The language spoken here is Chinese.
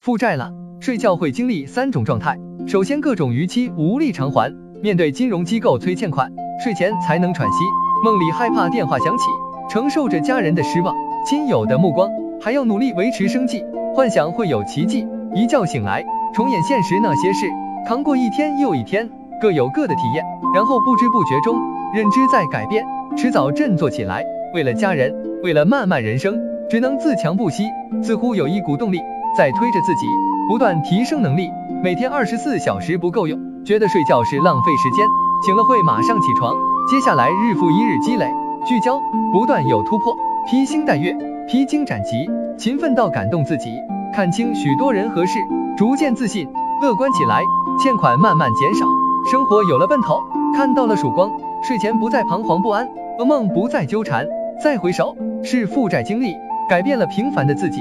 负债了，睡觉会经历三种状态。首先，各种逾期无力偿还，面对金融机构催欠款，睡前才能喘息，梦里害怕电话响起，承受着家人的失望、亲友的目光，还要努力维持生计，幻想会有奇迹，一觉醒来，重演现实那些事，扛过一天又一天，各有各的体验，然后不知不觉中，认知在改变，迟早振作起来。为了家人，为了漫漫人生，只能自强不息，似乎有一股动力。在推着自己不断提升能力，每天二十四小时不够用，觉得睡觉是浪费时间，醒了会马上起床。接下来日复一日积累，聚焦，不断有突破，披星戴月，披荆斩棘，勤奋到感动自己，看清许多人和事，逐渐自信，乐观起来，欠款慢慢减少，生活有了奔头，看到了曙光，睡前不再彷徨不安，噩梦不再纠缠，再回首是负债经历改变了平凡的自己。